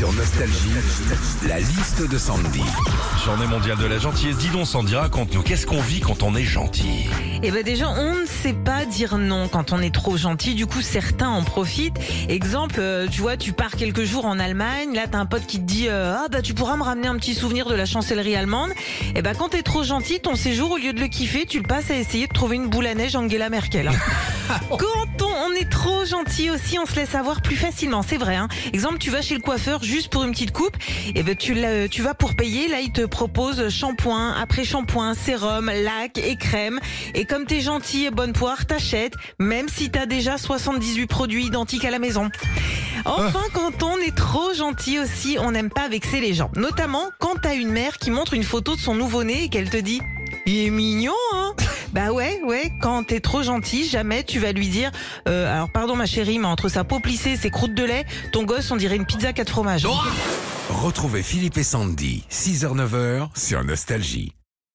Sur Nostalgie, la liste de Sandy. Journée mondiale de la gentillesse. Dis donc, Sandy, raconte-nous, qu'est-ce qu'on vit quand on est gentil? Eh ben déjà, on ne sait pas dire non quand on est trop gentil. Du coup, certains en profitent. Exemple, euh, tu vois, tu pars quelques jours en Allemagne. Là, t'as un pote qui te dit euh, ah bah tu pourras me ramener un petit souvenir de la chancellerie allemande. Eh ben quand t'es trop gentil, ton séjour au lieu de le kiffer, tu le passes à essayer de trouver une boule à neige Angela Merkel. quand on, on est trop gentil aussi, on se laisse avoir plus facilement. C'est vrai. Hein. Exemple, tu vas chez le coiffeur juste pour une petite coupe. Et ben tu tu vas pour payer. Là, il te propose shampoing, après shampoing, sérum, lac et crème. Et comme t'es gentil et bonne poire, t'achètes, même si t'as déjà 78 produits identiques à la maison. Enfin, quand on est trop gentil aussi, on n'aime pas vexer les gens. Notamment quand t'as une mère qui montre une photo de son nouveau-né et qu'elle te dit il est mignon, hein Bah ouais, ouais, quand t'es trop gentil, jamais tu vas lui dire euh, Alors pardon ma chérie, mais entre sa peau plissée ses croûtes de lait, ton gosse on dirait une pizza 4 fromages. Retrouvez Philippe et Sandy, 6h-9h sur Nostalgie.